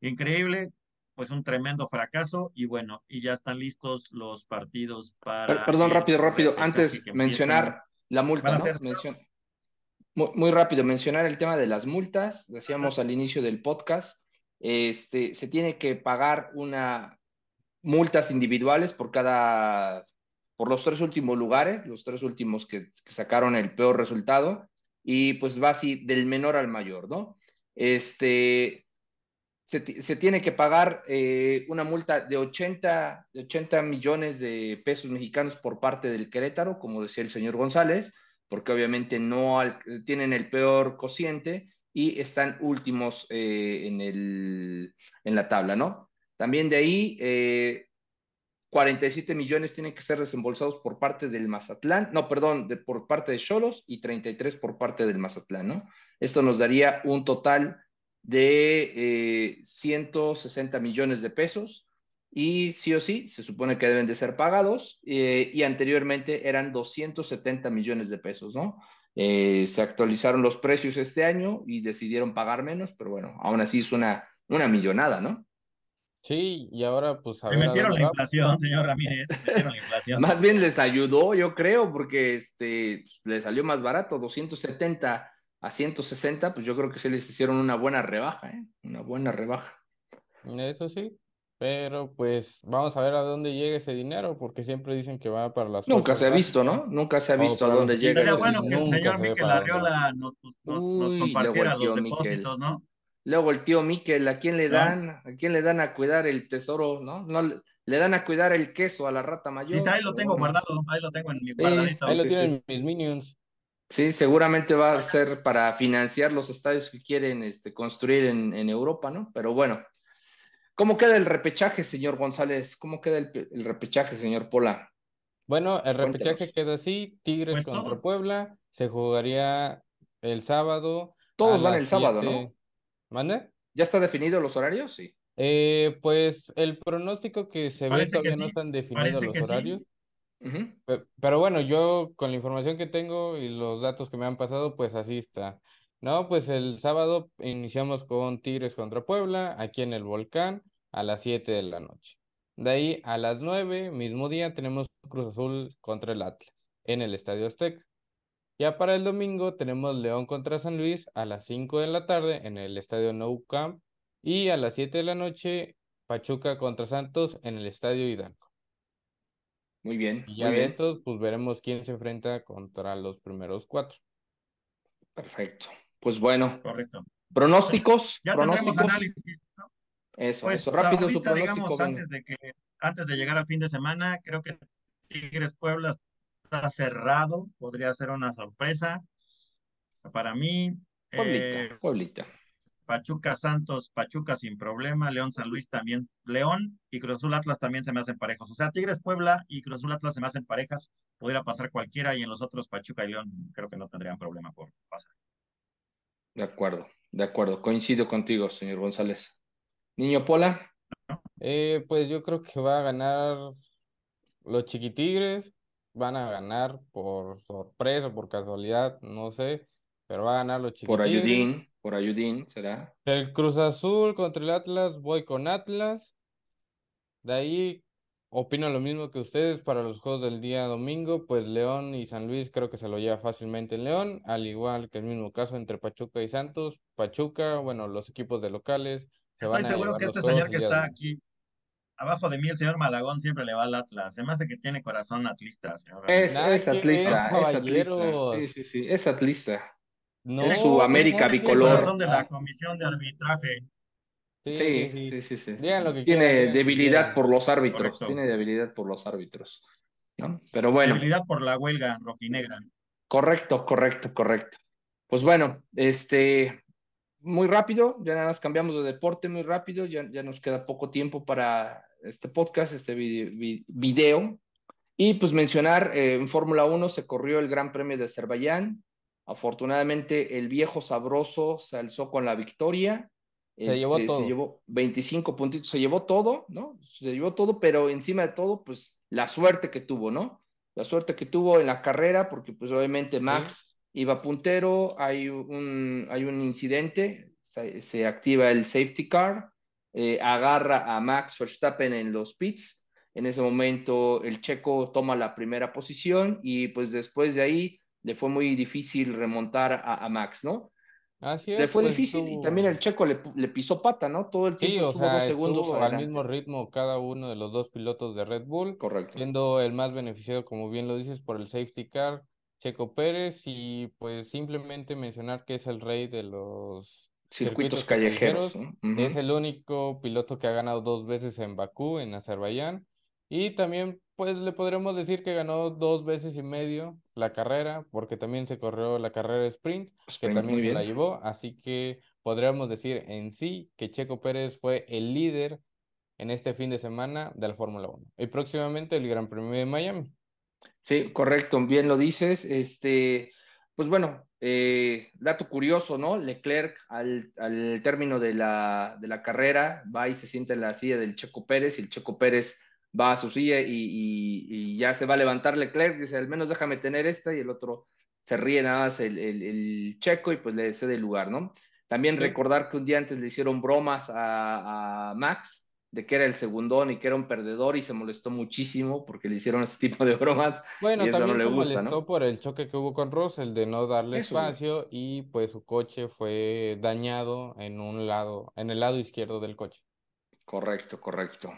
Increíble, pues un tremendo fracaso y bueno, y ya están listos los partidos para... Perdón, rápido, rápido. Antes mencionar la multa, ¿no? muy, muy, rápido, mencionar el tema de las multas. Decíamos al inicio del podcast, este, se tiene que pagar una multas individuales por cada por los tres últimos lugares, los tres últimos que, sacaron el peor resultado, y pues va así del menor al mayor, ¿no? Este, se, tiene que pagar eh, una multa de 80, de 80 millones de pesos mexicanos por parte del Querétaro, como decía el señor González, porque obviamente no tienen el peor cociente y están últimos eh, en, el, en la tabla, ¿no? También de ahí eh, 47 millones tienen que ser desembolsados por parte del Mazatlán, no, perdón, por parte de Cholos y 33 por parte del Mazatlán, ¿no? Esto nos daría un total de 160 eh, millones de pesos y sí o sí se supone que deben de ser pagados eh, y anteriormente eran 270 millones de pesos, ¿no? Eh, se actualizaron los precios este año y decidieron pagar menos, pero bueno, aún así es una, una millonada, ¿no? Sí, y ahora pues a Me metieron la inflación, señor Ramírez, metieron la inflación. más bien les ayudó, yo creo, porque este, le salió más barato, 270 a 160, pues yo creo que se les hicieron una buena rebaja, ¿eh? Una buena rebaja. Eso sí, pero pues vamos a ver a dónde llega ese dinero, porque siempre dicen que va para las... Nunca se ha visto, ¿no? Nunca se ha visto a dónde llega. Sería bueno que el señor Miquel Arriola nos, pues, nos, nos compartiera los depósitos, ¿no? Luego el tío Miquel, ¿a quién le dan? ¿A quién le dan a cuidar el tesoro? ¿No? no le dan a cuidar el queso a la rata mayor. Dice, ahí lo tengo guardado, ahí lo tengo en mi guardadito. ahí lo tienen mis minions. Sí, seguramente va a ser para financiar los estadios que quieren este, construir en, en, Europa, ¿no? Pero bueno, ¿cómo queda el repechaje, señor González? ¿Cómo queda el, repechaje, señor Pola? Bueno, el repechaje queda así, Tigres pues contra Puebla, se jugaría el sábado. Todos van el sábado, ¿no? ¿Mande? ¿Ya está definido los horarios? Sí. Eh, pues el pronóstico que se ve todavía no están definidos los horarios. Pero bueno, yo con la información que tengo y los datos que me han pasado, pues así está. No, pues el sábado iniciamos con Tigres contra Puebla, aquí en el Volcán, a las 7 de la noche. De ahí a las 9, mismo día, tenemos Cruz Azul contra el Atlas, en el Estadio Azteca. Ya para el domingo tenemos León contra San Luis a las 5 de la tarde en el estadio Nou Camp y a las 7 de la noche Pachuca contra Santos en el estadio Hidalgo. Muy bien. Y ya de estos, pues veremos quién se enfrenta contra los primeros cuatro. Perfecto. Pues bueno. Correcto. Pronósticos. Ya pronósticos. análisis. Eso, pues, eso. Rápido su pronóstico. Digamos, antes de, que, antes de llegar al fin de semana, creo que Tigres Puebla está cerrado, podría ser una sorpresa. Para mí, Pueblita, eh, Pueblita. Pachuca Santos, Pachuca sin problema, León San Luis también, León y Cruz Azul Atlas también se me hacen parejos. O sea, Tigres Puebla y Cruz Azul Atlas se me hacen parejas, podría pasar cualquiera y en los otros Pachuca y León creo que no tendrían problema por pasar. De acuerdo, de acuerdo. Coincido contigo, señor González. Niño Pola. Eh, pues yo creo que va a ganar los Chiquitigres, van a ganar por sorpresa, por casualidad, no sé, pero va a ganar los Por Chiquitigres. Ayudín, por Ayudín será. El Cruz Azul contra el Atlas, voy con Atlas. De ahí opino lo mismo que ustedes para los juegos del día domingo, pues León y San Luis creo que se lo lleva fácilmente en León, al igual que el mismo caso entre Pachuca y Santos. Pachuca, bueno, los equipos de locales se Estoy van seguro que este señor el que está aquí abajo de mí, el señor Malagón, siempre le va al Atlas. Se me hace que tiene corazón atlista, señor. Es, es atlista, es atlista. Sí, sí, sí, es atlista. No, Es su América bicolor. corazón de la Ah, comisión de arbitraje. sí, Sí, sí, sí. lo que Tiene quieran, debilidad quieran. por los árbitros, Correcto. tiene debilidad por los árbitros, ¿no? Pero bueno, Debilidad por la huelga rojinegra. correcto, correcto, correcto. Pues bueno, este, muy rápido, ya nada más cambiamos de deporte muy rápido, ya, ya nos queda poco tiempo para este podcast, este vide- vi- video. Y pues mencionar, eh, en Fórmula 1 se corrió el Gran Premio de Azerbaiyán. Afortunadamente, el viejo sabroso se alzó con la victoria. Se llevó Este, todo. Se llevó 25 puntitos, se llevó todo, ¿no? Se llevó todo, pero encima de todo, pues la suerte que tuvo, ¿no? La suerte que tuvo en la carrera, porque pues obviamente Max iba puntero, hay un, hay un incidente, se, se activa el safety car, eh, agarra a Max Verstappen en los pits. En ese momento el checo toma la primera posición y pues después de ahí le fue muy difícil remontar a, a Max, ¿no? Así Le es, fue pues difícil y estuvo- también el checo le, le pisó pata, ¿no? Todo el Sí, tiempo o estuvo sea, dos segundos estuvo al mismo ritmo cada uno de los dos pilotos de Red Bull, Correcto. siendo el más beneficiado, como bien lo dices, por el safety car, Checo Pérez, y pues simplemente mencionar que es el rey de los Circuitos circuitos callejeros. Es el único piloto que ha ganado dos veces en Bakú, en Azerbaiyán. Y también, pues, le podremos decir que ganó dos veces y medio la carrera, porque también se corrió la carrera sprint, que Sprint, también muy se la llevó. Así que podríamos decir en sí que Checo Pérez fue el líder en este fin de semana de la Fórmula 1. Y próximamente el Gran Premio de Miami. Sí, correcto, bien lo dices. Este, pues bueno, eh, dato curioso, ¿no? Leclerc al, al término de la, de la carrera va y se sienta en la silla del Checo Pérez y el Checo Pérez va a su silla y, y- y ya se va a levantar Leclerc, dice, al menos déjame tener esta y el otro se ríe nada más el, el- el Checo y pues le cede el lugar, ¿no? También Sí. recordar que un día antes le hicieron bromas a, a Max de que era el segundón y que era un perdedor y se molestó muchísimo porque le hicieron ese tipo de bromas Bueno, y eso no también le se gusta, molestó ¿no? por el choque que hubo con Russell de no darle Eso espacio y pues su coche fue dañado en un lado, en el lado izquierdo del coche. Correcto, correcto.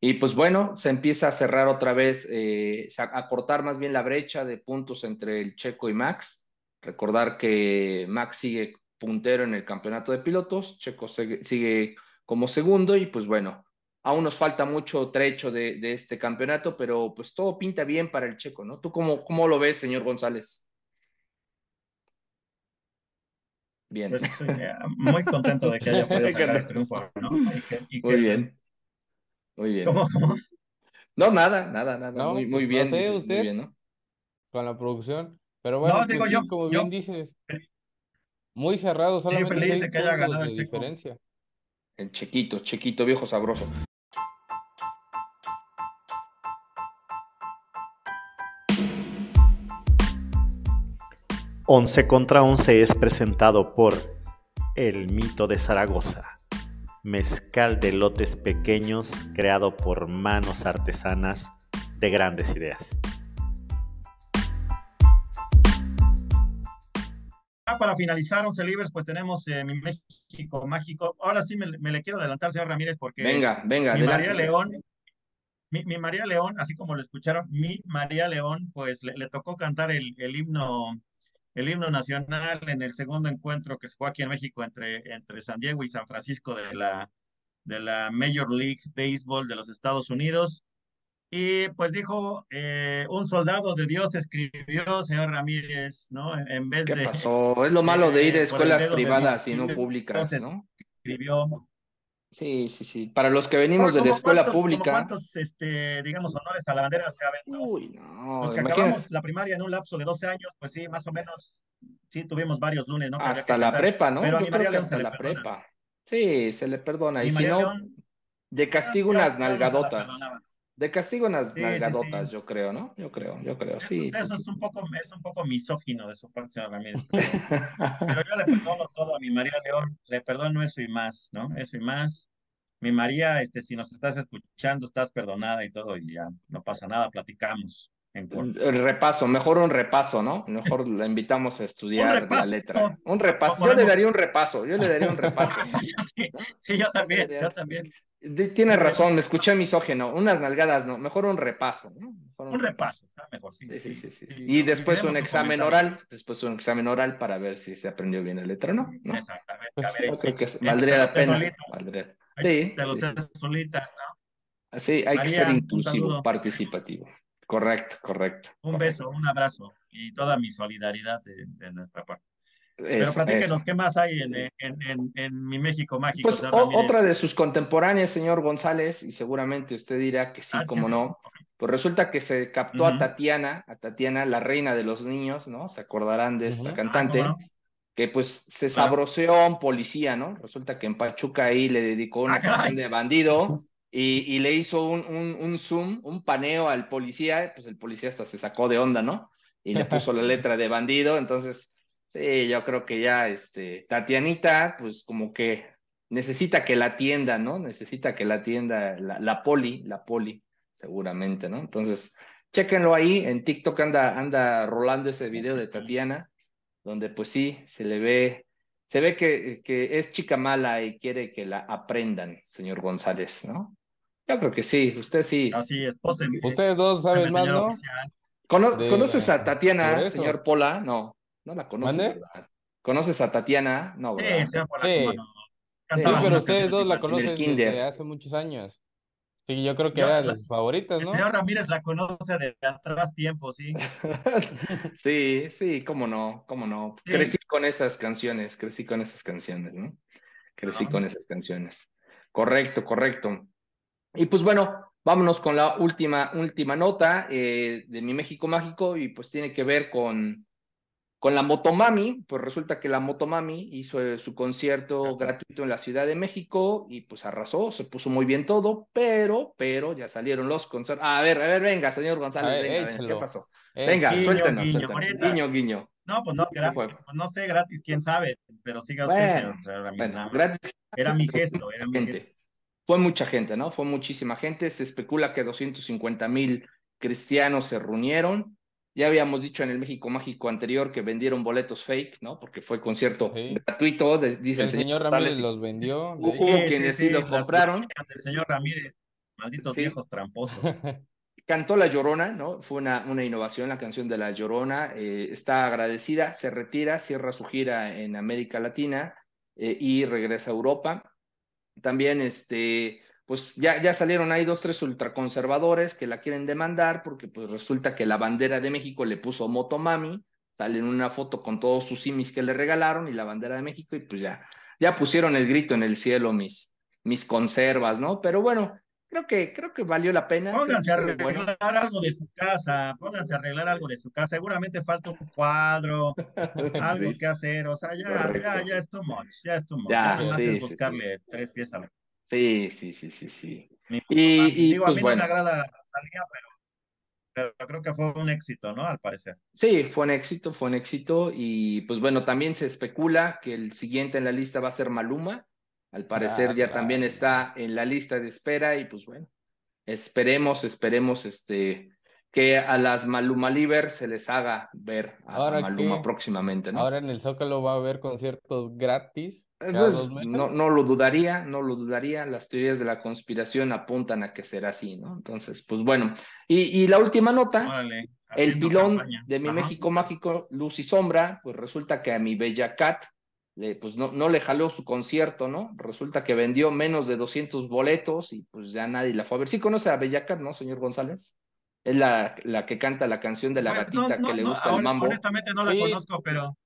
Y pues bueno, se empieza a cerrar otra vez, eh, a cortar más bien la brecha de puntos entre el Checo y Max. Recordar que Max sigue puntero en el campeonato de pilotos, Checo sigue como segundo y pues bueno, aún nos falta mucho trecho de, de este campeonato, pero pues todo pinta bien para el Checo, ¿no? ¿Tú cómo, cómo lo ves, señor González? Bien. Pues eh, muy contento de que haya podido sacar el triunfo, ¿no? Y que, y Muy bien. Muy bien. ¿Cómo, cómo? No, nada, nada, nada. No, muy, muy pues, no bien, sé, dices, muy usted. bien, ¿no? con la producción. Pero bueno, pues digo sí, yo, como yo- bien dices, muy cerrado, solamente feliz de que haya ganado de el Checo. diferencia. El chiquito, chiquito, viejo sabroso. Once contra Once es presentado por El Mito de Zaragoza, mezcal de lotes pequeños creado por manos artesanas de grandes ideas. Ah, para finalizar, Once Libres, pues tenemos eh, mi México mágico. Ahora sí me, me le quiero adelantar, señor Ramírez, porque Venga, venga, mi María. León, mi, mi María León, así como lo escucharon, mi María León, pues le, le tocó cantar el, el himno, el himno nacional en el segundo encuentro que se fue aquí en México entre, entre San Diego y San Francisco de la, de la Major League Baseball de los Estados Unidos. Y pues dijo, eh, un soldado de Dios escribió, señor Ramírez, ¿no? En vez ¿Qué de... pasó? Es lo malo de ir a escuelas privadas y no públicas, ¿no? Escribió. Sí, sí, sí. Para los que venimos de la ¿Cómo escuela cuántos- pública. ¿Cuántos, este, digamos, honores a la bandera se aventó? Uy, no, Los que imagínate, acabamos la primaria en un lapso de 12 años, pues sí, más o menos, sí tuvimos varios lunes, ¿no? Que hasta la prepa, ¿no? Pero a Yo mi creo María León hasta se le la perdona. prepa. Sí, se le perdona. Y Mi si María no, León, de castigo ya- unas nalgadotas. De castigo unas Sí, sí, nalgadotas, sí. yo creo, ¿no? Yo creo, yo creo. Eso, Sí, sí, eso sí. es un poco, es un poco misógino de su parte, señor Ramírez. Pero, pero yo le perdono todo a mi María León, le perdono eso y más, ¿no? Eso y más. Mi María, este, si nos estás escuchando, estás perdonada y todo, y ya no pasa nada, platicamos en. El repaso, mejor un repaso, ¿no? Mejor la invitamos a estudiar la letra. Un repaso. Yo le daría un repaso, yo le daría un repaso. sí, sí, yo también, yo también. De- Tienes razón, me escuché misógeno. Unas nalgadas, no, mejor un repaso, ¿no? Mejor Un repaso, está mejor, sí. Sí, sí, sí, sí. sí. Y después un examen oral, después un examen oral para ver si se aprendió bien la letra o no. ¿no? Exactamente. Pues, a ver, Yo creo que valdría la pena. valdría- Sí, sí, sí. solita, ¿no? Así hay que María, ser un inclusivo, participativo. Correcto, correcto. Un correcto. beso, un abrazo y toda mi solidaridad de, de nuestra parte. Pero platíquenos. ¿qué más hay en, en, en, en mi México mágico? Pues o- otra de sus contemporáneas, señor González, y seguramente usted dirá que sí, Ah, como chévere. no. Pues resulta que se captó a. Tatiana, a Tatiana, la reina de los niños, ¿no? Se acordarán de esta cantante. Ah, ¿cómo no? que pues se Claro. sabroseó a un policía, ¿no? Resulta que en Pachuca ahí le dedicó una Ah, caray. canción de bandido y, y le hizo un, un, un zoom, un paneo al policía, pues el policía hasta se sacó de onda, ¿no? Y le puso la letra de bandido, entonces, sí, yo creo que ya, este, Tatianita, pues como que necesita que la atienda, ¿no? Necesita que la atienda la, la poli, la poli, seguramente, ¿no? Entonces, chéquenlo ahí, en TikTok anda, anda rolando ese video de Tatiana donde pues sí, se le ve, se ve que, que es chica mala y quiere que la aprendan, señor González, ¿no? Yo creo que sí, usted sí. Así es. Ustedes dos saben más, ¿no? Cono- de ¿Conoces la- a Tatiana, señor Pola? No, no la conoces, ¿Mande? ¿verdad? ¿Conoces a Tatiana? No, Sí, ¿verdad? Sí. cómo no. Sí, Sí, pero ustedes dos la el conocen desde hace muchos años. Sí, yo creo que Yo- era de sus favoritas, El ¿no? señor Ramírez la conoce de atrás tiempo, sí. Sí, sí, cómo no, cómo no. Sí. Crecí con esas canciones, crecí con esas canciones, ¿no? Crecí con esas canciones. Correcto, correcto. Y pues bueno, vámonos con la última, última nota eh, de mi México Mágico y pues tiene que ver con, con la Motomami. Pues resulta que la Motomami hizo eh, su concierto gratuito en la Ciudad de México y pues arrasó, se puso muy bien todo, pero, pero ya salieron los conciertos. A ver, a ver, venga, señor González, A ver, venga, venga, ¿qué pasó? Eh, Venga, guiño, suéltenos, guiño, suéltenos. Guiño, guiño. No, pues no, gra- fue? pues no sé gratis, quién sabe, pero siga usted, Bueno, señor, gratis Era mi gesto, era mi gesto. Fue mucha gente, ¿no? Fue muchísima gente. Se especula que 250 mil cristianos se reunieron. Ya habíamos dicho en el México Mágico anterior que vendieron boletos fake, ¿no? Porque fue concierto Sí. gratuito, de- dice el señor Ramírez los vendió. Hubo quienes sí los compraron. del señor Ramírez, malditos Sí. viejos tramposos. Cantó La Llorona, ¿no? Fue una, una innovación la canción de La Llorona. eh, está agradecida, se retira, cierra su gira en América Latina eh, y regresa a Europa. También, este, pues ya, ya salieron ahí dos, tres ultraconservadores que la quieren demandar porque pues resulta que la bandera de México le puso Motomami, sale en una foto con todos sus simis que le regalaron y la bandera de México y pues ya, ya pusieron el grito en el cielo mis, mis conservas, ¿no? Pero bueno, creo que, creo que valió la pena. Pónganse a arreglar bueno, algo de su casa, pónganse a arreglar algo de su casa. Seguramente falta un cuadro, algo sí. que hacer. O sea, ya, ya, Correcto. ya es too much, ya es too much. Ya, Ya sí, buscarle tres pies a la. Sí, sí, sí, sí, sí. Y, y, Digo, a pues mí bueno, no me agrada Rosalía, pero, pero creo que fue un éxito, ¿no? Al parecer. sí, fue un éxito, fue un éxito. Y pues bueno, también se especula que el siguiente en la lista va a ser Maluma. Al parecer Ah, ya claro. también está en la lista de espera. Y pues bueno, esperemos, esperemos este, que a las Maluma Liver se les haga ver a, Ahora Maluma que- próximamente, ¿no? Ahora en el Zócalo va a haber conciertos gratis. Eh, Pues no, no lo dudaría, no lo dudaría. Las teorías de la conspiración apuntan a que será así, ¿no? Entonces, pues bueno. Y, y la última nota. Órale. El pilón campaña. de mi Ajá. México mágico, luz y sombra, pues resulta que a mi bella Cat le, pues no, no le jaló su concierto, ¿no? Resulta que vendió menos de 200 boletos y pues ya nadie la fue a ver. ¿Sí conoce a Bellacat, no, señor González? Es la, la que canta la canción de la Pues, no, gatita no, que le no, gusta el hon- mambo. honestamente no la Sí. conozco, pero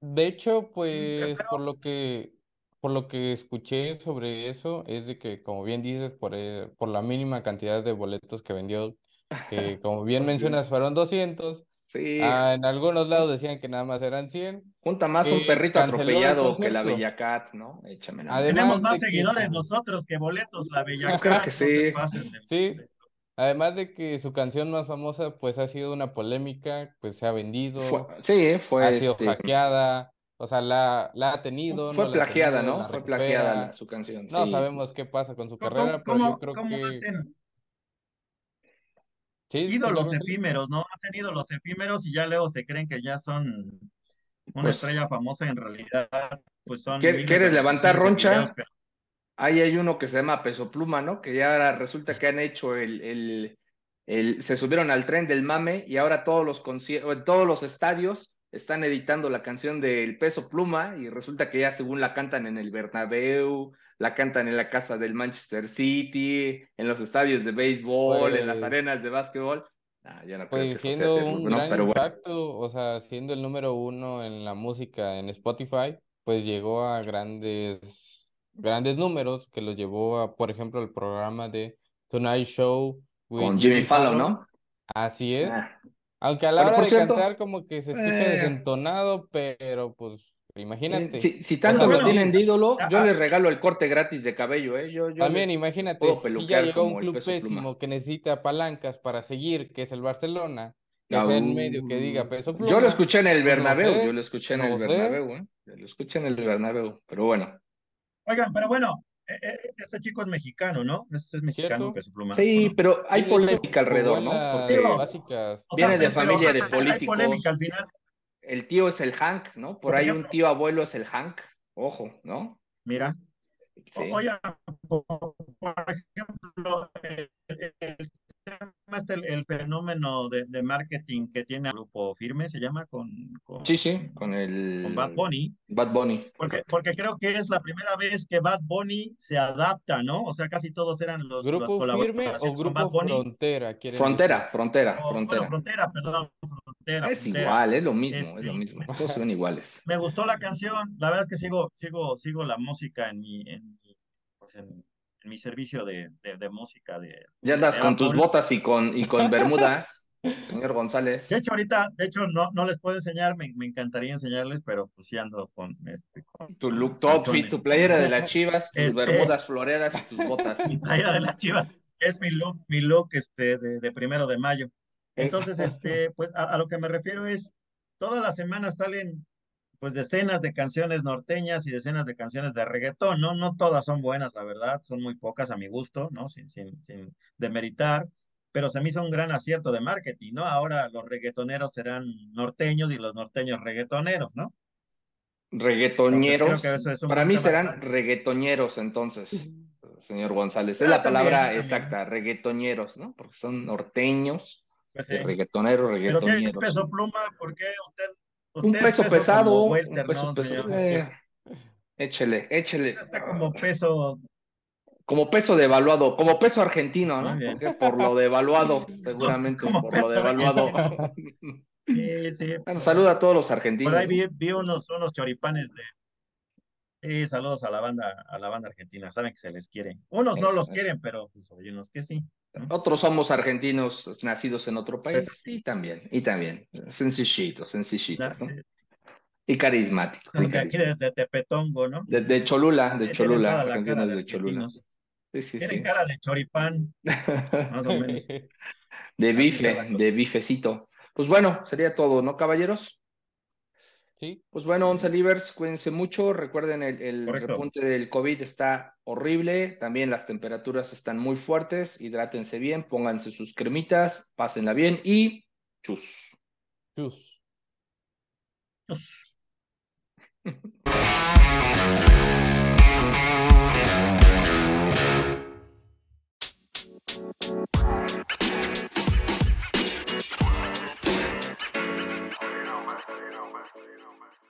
De hecho, pues pero- por lo que por lo que escuché sobre eso es de que, como bien dices, por, eh, por la mínima cantidad de boletos que vendió, que como bien Pues sí. mencionas fueron 200, Sí, ah, en algunos lados decían que nada más eran 100. junta más un que perrito atropellado que la concierto. Bellacat, ¿no? Échame la Además tenemos más seguidores nosotros que boletos, la bella Yo creo que sí. Sí. Además de que su canción más famosa pues ha sido una polémica, pues se ha vendido, Fue- sí, fue ha sido este, hackeada, o sea, la, la ha tenido, fue no plagiada, tenido, ¿no? Fue plagiada recupera. la- su canción. No sí, sabemos qué pasa con su ¿Cómo, carrera, pero yo creo cómo que hacen sí, ídolos efímeros, no? Hacen ídolos efímeros y ya luego se creen que ya son una Pues- estrella famosa en realidad, pues son ¿Quieres- levantar roncha? videos, pero- Ahí hay uno que se llama Peso Pluma, ¿no? Que ya ahora resulta que han hecho el, el, el- se subieron al tren del mame y ahora todos los conciertos, todos los estadios están editando la canción del Peso Pluma y resulta que ya según la cantan en el Bernabéu, la cantan en la casa del Manchester City, en los estadios de béisbol, en las Pues- arenas de básquetbol. Ah, yo no creo que Pues eso sea siendo cierto, un ¿no? gran Pero bueno. o sea, siendo el número uno en la música en Spotify, pues llegó a grandes, grandes números que los llevó a, por ejemplo, el programa de Tonight Show with Con Jimmy Fallon, ¿no? Así es. Ah, Aunque a la hora de cierto, cantar como que se escucha eh, desentonado, pero pues eh, imagínate. si, si tanto sea, lo bueno, tienen de ídolo, yo ah, les regalo el corte gratis de cabello, ¿eh? Yo, yo También les- les imagínate, puedo si ya llegó un club Pluma. pésimo que necesita palancas para seguir, que es el Barcelona, que sea en medio que diga peso Yo pluma. lo escuché en el no Bernabéu, sé, yo lo escuché en no el sé. Bernabéu, ¿eh? Yo lo escuché en el Bernabéu, pero bueno. Oigan, pero bueno, eh, eh, este chico es mexicano, ¿no? Este es mexicano. Peso Pluma. Sí, pero hay Sí, polémica alrededor, ¿no? Porque básicas. O sea, viene de pero familia de hay- Hay políticos. polémica al final. el tío es el Hank, ¿no? Por Por ahí un tío abuelo es el Hank, ojo, ¿no? Mira, Sí. O- Oye, por, por ejemplo, el, el- el tema este, el, el fenómeno de, de marketing que tiene el grupo firme, se llama con, con, Sí, sí, con el con Bad Bunny, Bad Bunny. porque, porque creo que es la primera vez que Bad Bunny se adapta, ¿no? O sea, casi todos eran los, ¿Grupo firme o Bad grupo Bunny. frontera? Frontera, decir? frontera, O, frontera. Bueno, frontera, perdón, frontera. Es frontera. igual, es lo mismo, es Este, lo mismo. Todos ven iguales. Me gustó la canción, la verdad es que sigo, sigo, sigo la música en mi, en mi, pues en mi servicio de, de, de música de, Ya andas con tus botas y con, y con bermudas, señor González. De hecho, ahorita, de hecho, no, no les puedo enseñar, me, me encantaría enseñarles, pero pues sí ando con este, con Tu look, outfit, calzones. tu playera de las chivas, tus Este- bermudas floreadas y tus botas. mi playera de las chivas. Es mi look, mi look este, de, de primero de mayo. Entonces, este, pues a, a lo que me refiero es, todas las semanas salen pues decenas de canciones norteñas y decenas de canciones de reggaetón, ¿no? No todas son buenas, la verdad, son muy pocas a mi gusto, ¿no? Sin, sin, sin demeritar, pero se me hizo un gran acierto de marketing, ¿no? Ahora los reggaetoneros serán norteños y los norteños reggaetoneros, ¿no? Reggaetoñeros. Entonces, creo que eso es un Para mí serán reggaetoñeros entonces, señor González. Es Ah, la también, palabra también. exacta, reggaetoñeros, ¿no? Porque son norteños, Pues, sí. reggaetoneros, Pero si hay reggaetoñeros. peso pluma, ¿por qué usted, Un peso como pesado, un welter, peso ¿no, pesado. señor? Eh, échele, échele. Está como peso, Como peso devaluado, como peso argentino, ¿no? Porque por lo devaluado, seguramente, Como por lo devaluado. sí, sí. Bueno, saluda a todos los argentinos. Por ahí vi, vi unos, unos choripanes de. Sí, saludos a la banda, a la banda argentina. Saben que se les quiere. Unos no los quieren, pero pues, hay unos que sí. ¿No? Otros somos argentinos nacidos en otro país. Eso Y también, y también. Sencillitos, sencillitos, ¿no? Sí, Y carismáticos. y carismáticos. de, de Tepetongo, ¿no? De, de Cholula, de Cholula, argentinos de, de Cholula. Sí, sí, Tienen cara de choripán, más o menos. De bife, de bifecito. Pues bueno, sería todo, ¿no, caballeros? Sí, Pues bueno, Once Livers, cuídense mucho. Recuerden, el, repunte del COVID está horrible. También las temperaturas están muy fuertes. Hidrátense bien, pónganse sus cremitas, pásenla bien y chus. chus. Pues, you know, man.